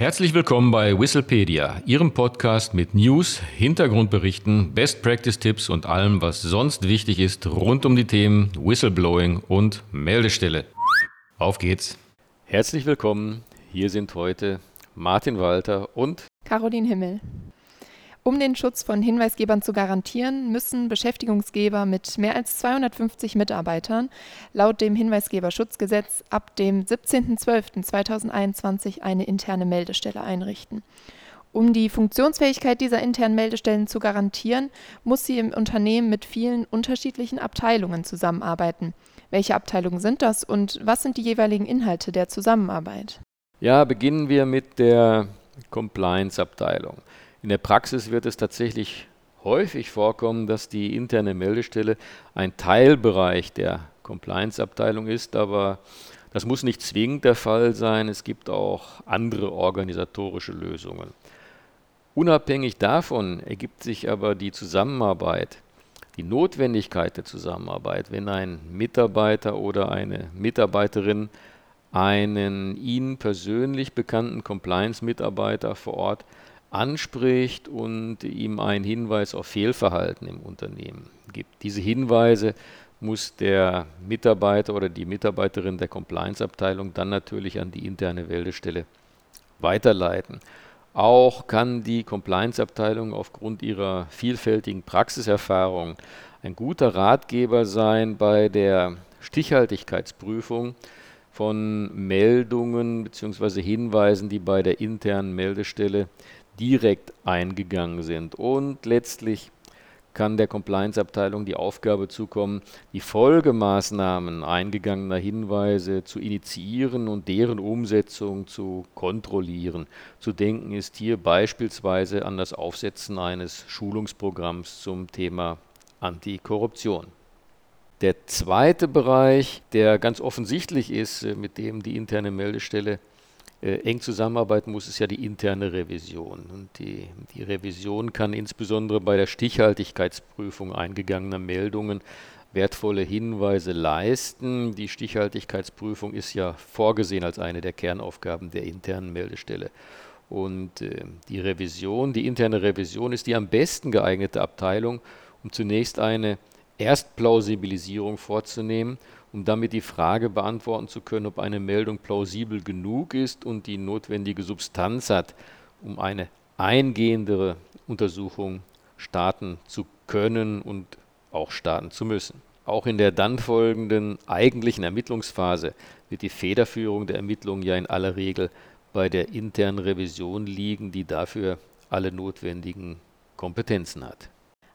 Herzlich willkommen bei Whistlepedia, Ihrem Podcast mit News, Hintergrundberichten, Best Practice Tipps und allem, was sonst wichtig ist rund um die Themen Whistleblowing und Meldestelle. Auf geht's. Herzlich willkommen. Hier sind heute Martin Walter und Caroline Himmel. Um den Schutz von Hinweisgebern zu garantieren, müssen Beschäftigungsgeber mit mehr als 250 Mitarbeitern laut dem Hinweisgeberschutzgesetz ab dem 17.12.2021 eine interne Meldestelle einrichten. Um die Funktionsfähigkeit dieser internen Meldestellen zu garantieren, muss sie im Unternehmen mit vielen unterschiedlichen Abteilungen zusammenarbeiten. Welche Abteilungen sind das und was sind die jeweiligen Inhalte der Zusammenarbeit? Ja, beginnen wir mit der Compliance-Abteilung. In der Praxis wird es tatsächlich häufig vorkommen, dass die interne Meldestelle ein Teilbereich der Compliance-Abteilung ist, aber das muss nicht zwingend der Fall sein. Es gibt auch andere organisatorische Lösungen. Unabhängig davon ergibt sich aber die Zusammenarbeit, die Notwendigkeit der Zusammenarbeit, wenn ein Mitarbeiter oder eine Mitarbeiterin einen Ihnen persönlich bekannten Compliance-Mitarbeiter vor Ort anspricht und ihm einen Hinweis auf Fehlverhalten im Unternehmen gibt. Diese Hinweise muss der Mitarbeiter oder die Mitarbeiterin der Compliance-Abteilung dann natürlich an die interne Meldestelle weiterleiten. Auch kann die Compliance-Abteilung aufgrund ihrer vielfältigen Praxiserfahrung ein guter Ratgeber sein bei der Stichhaltigkeitsprüfung von Meldungen bzw. Hinweisen, die bei der internen Meldestelle direkt eingegangen sind. Und letztlich kann der Compliance-Abteilung die Aufgabe zukommen, die Folgemaßnahmen eingegangener Hinweise zu initiieren und deren Umsetzung zu kontrollieren. Zu denken ist hier beispielsweise an das Aufsetzen eines Schulungsprogramms zum Thema Antikorruption. Der zweite Bereich, der ganz offensichtlich ist, mit dem die interne Meldestelle äh, eng zusammenarbeiten muss, ist ja die interne Revision. Und die, die Revision kann insbesondere bei der Stichhaltigkeitsprüfung eingegangener Meldungen wertvolle Hinweise leisten. Die Stichhaltigkeitsprüfung ist ja vorgesehen als eine der Kernaufgaben der internen Meldestelle. Und äh, die Revision, die interne Revision ist die am besten geeignete Abteilung, um zunächst eine Erstplausibilisierung vorzunehmen um damit die Frage beantworten zu können, ob eine Meldung plausibel genug ist und die notwendige Substanz hat, um eine eingehendere Untersuchung starten zu können und auch starten zu müssen. Auch in der dann folgenden eigentlichen Ermittlungsphase wird die Federführung der Ermittlungen ja in aller Regel bei der internen Revision liegen, die dafür alle notwendigen Kompetenzen hat.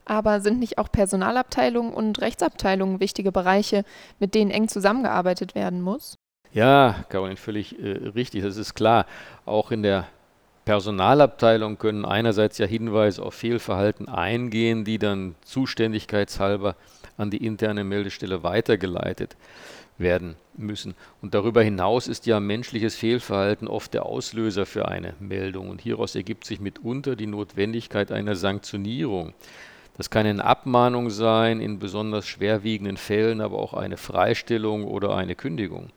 Aber sind nicht auch Personalabteilungen und Rechtsabteilungen wichtige Bereiche, mit denen eng zusammengearbeitet werden muss? Ja, Caroline, völlig äh, richtig, das ist klar. Auch in der Personalabteilung können einerseits ja Hinweise auf Fehlverhalten eingehen, die dann zuständigkeitshalber an die interne Meldestelle weitergeleitet werden müssen. Und darüber hinaus ist ja menschliches Fehlverhalten oft der Auslöser für eine Meldung. Und hieraus ergibt sich mitunter die Notwendigkeit einer Sanktionierung. Das kann eine Abmahnung sein, in besonders schwerwiegenden Fällen aber auch eine Freistellung oder eine Kündigung.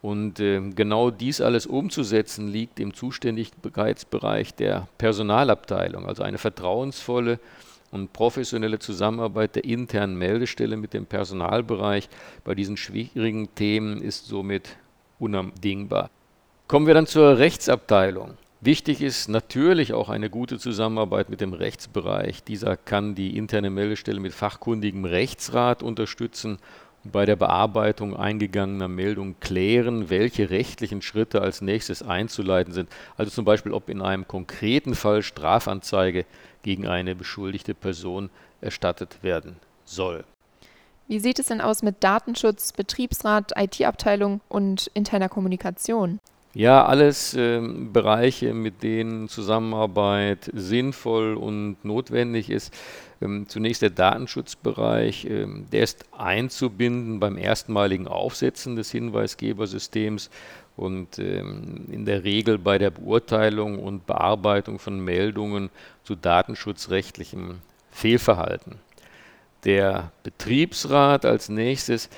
Und äh, genau dies alles umzusetzen, liegt im Zuständigkeitsbereich der Personalabteilung, also eine vertrauensvolle und professionelle Zusammenarbeit der internen Meldestelle mit dem Personalbereich bei diesen schwierigen Themen ist somit unabdingbar. Kommen wir dann zur Rechtsabteilung. Wichtig ist natürlich auch eine gute Zusammenarbeit mit dem Rechtsbereich. Dieser kann die interne Meldestelle mit fachkundigem Rechtsrat unterstützen und bei der Bearbeitung eingegangener Meldungen klären, welche rechtlichen Schritte als nächstes einzuleiten sind. Also zum Beispiel, ob in einem konkreten Fall Strafanzeige gegen eine beschuldigte Person erstattet werden soll. Wie sieht es denn aus mit Datenschutz, Betriebsrat, IT-Abteilung und interner Kommunikation? Ja, alles äh, Bereiche, mit denen Zusammenarbeit sinnvoll und notwendig ist. Ähm, zunächst der Datenschutzbereich, ähm, der ist einzubinden beim erstmaligen Aufsetzen des Hinweisgebersystems und ähm, in der Regel bei der Beurteilung und Bearbeitung von Meldungen zu datenschutzrechtlichem Fehlverhalten. Der Betriebsrat als nächstes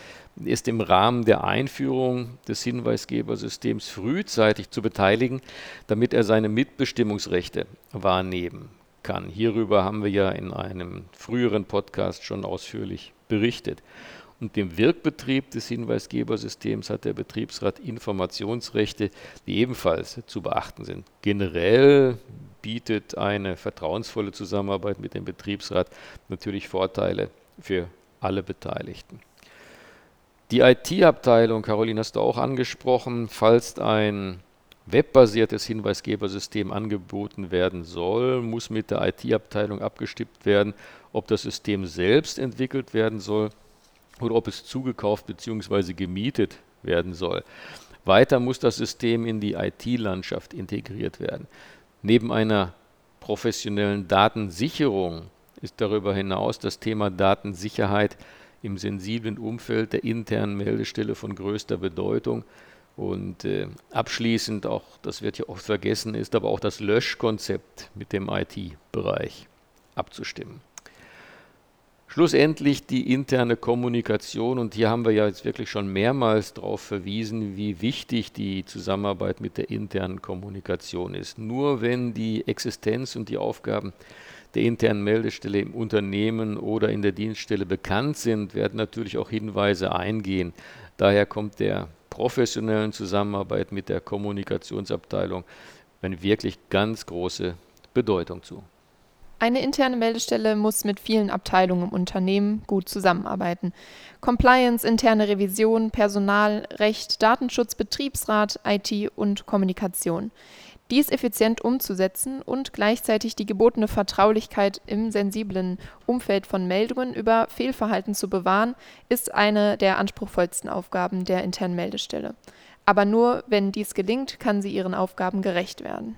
ist im Rahmen der Einführung des Hinweisgebersystems frühzeitig zu beteiligen, damit er seine Mitbestimmungsrechte wahrnehmen kann. Hierüber haben wir ja in einem früheren Podcast schon ausführlich berichtet. Und dem Wirkbetrieb des Hinweisgebersystems hat der Betriebsrat Informationsrechte, die ebenfalls zu beachten sind. Generell bietet eine vertrauensvolle Zusammenarbeit mit dem Betriebsrat natürlich Vorteile für alle Beteiligten. Die IT-Abteilung, Caroline hast du auch angesprochen, falls ein webbasiertes Hinweisgebersystem angeboten werden soll, muss mit der IT-Abteilung abgestimmt werden, ob das System selbst entwickelt werden soll oder ob es zugekauft bzw. gemietet werden soll. Weiter muss das System in die IT-Landschaft integriert werden. Neben einer professionellen Datensicherung ist darüber hinaus das Thema Datensicherheit im sensiblen Umfeld der internen Meldestelle von größter Bedeutung. Und äh, abschließend, auch das wird ja oft vergessen, ist aber auch das Löschkonzept mit dem IT-Bereich abzustimmen. Schlussendlich die interne Kommunikation und hier haben wir ja jetzt wirklich schon mehrmals darauf verwiesen, wie wichtig die Zusammenarbeit mit der internen Kommunikation ist. Nur wenn die Existenz und die Aufgaben der internen Meldestelle im Unternehmen oder in der Dienststelle bekannt sind, werden natürlich auch Hinweise eingehen. Daher kommt der professionellen Zusammenarbeit mit der Kommunikationsabteilung eine wirklich ganz große Bedeutung zu. Eine interne Meldestelle muss mit vielen Abteilungen im Unternehmen gut zusammenarbeiten. Compliance, interne Revision, Personal, Recht, Datenschutz, Betriebsrat, IT und Kommunikation. Dies effizient umzusetzen und gleichzeitig die gebotene Vertraulichkeit im sensiblen Umfeld von Meldungen über Fehlverhalten zu bewahren, ist eine der anspruchsvollsten Aufgaben der internen Meldestelle. Aber nur wenn dies gelingt, kann sie ihren Aufgaben gerecht werden.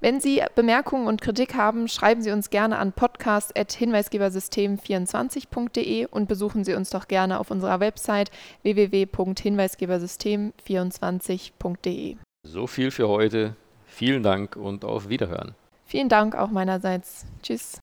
Wenn Sie Bemerkungen und Kritik haben, schreiben Sie uns gerne an podcast.hinweisgebersystem24.de und besuchen Sie uns doch gerne auf unserer Website www.hinweisgebersystem24.de. So viel für heute. Vielen Dank und auf Wiederhören. Vielen Dank auch meinerseits. Tschüss.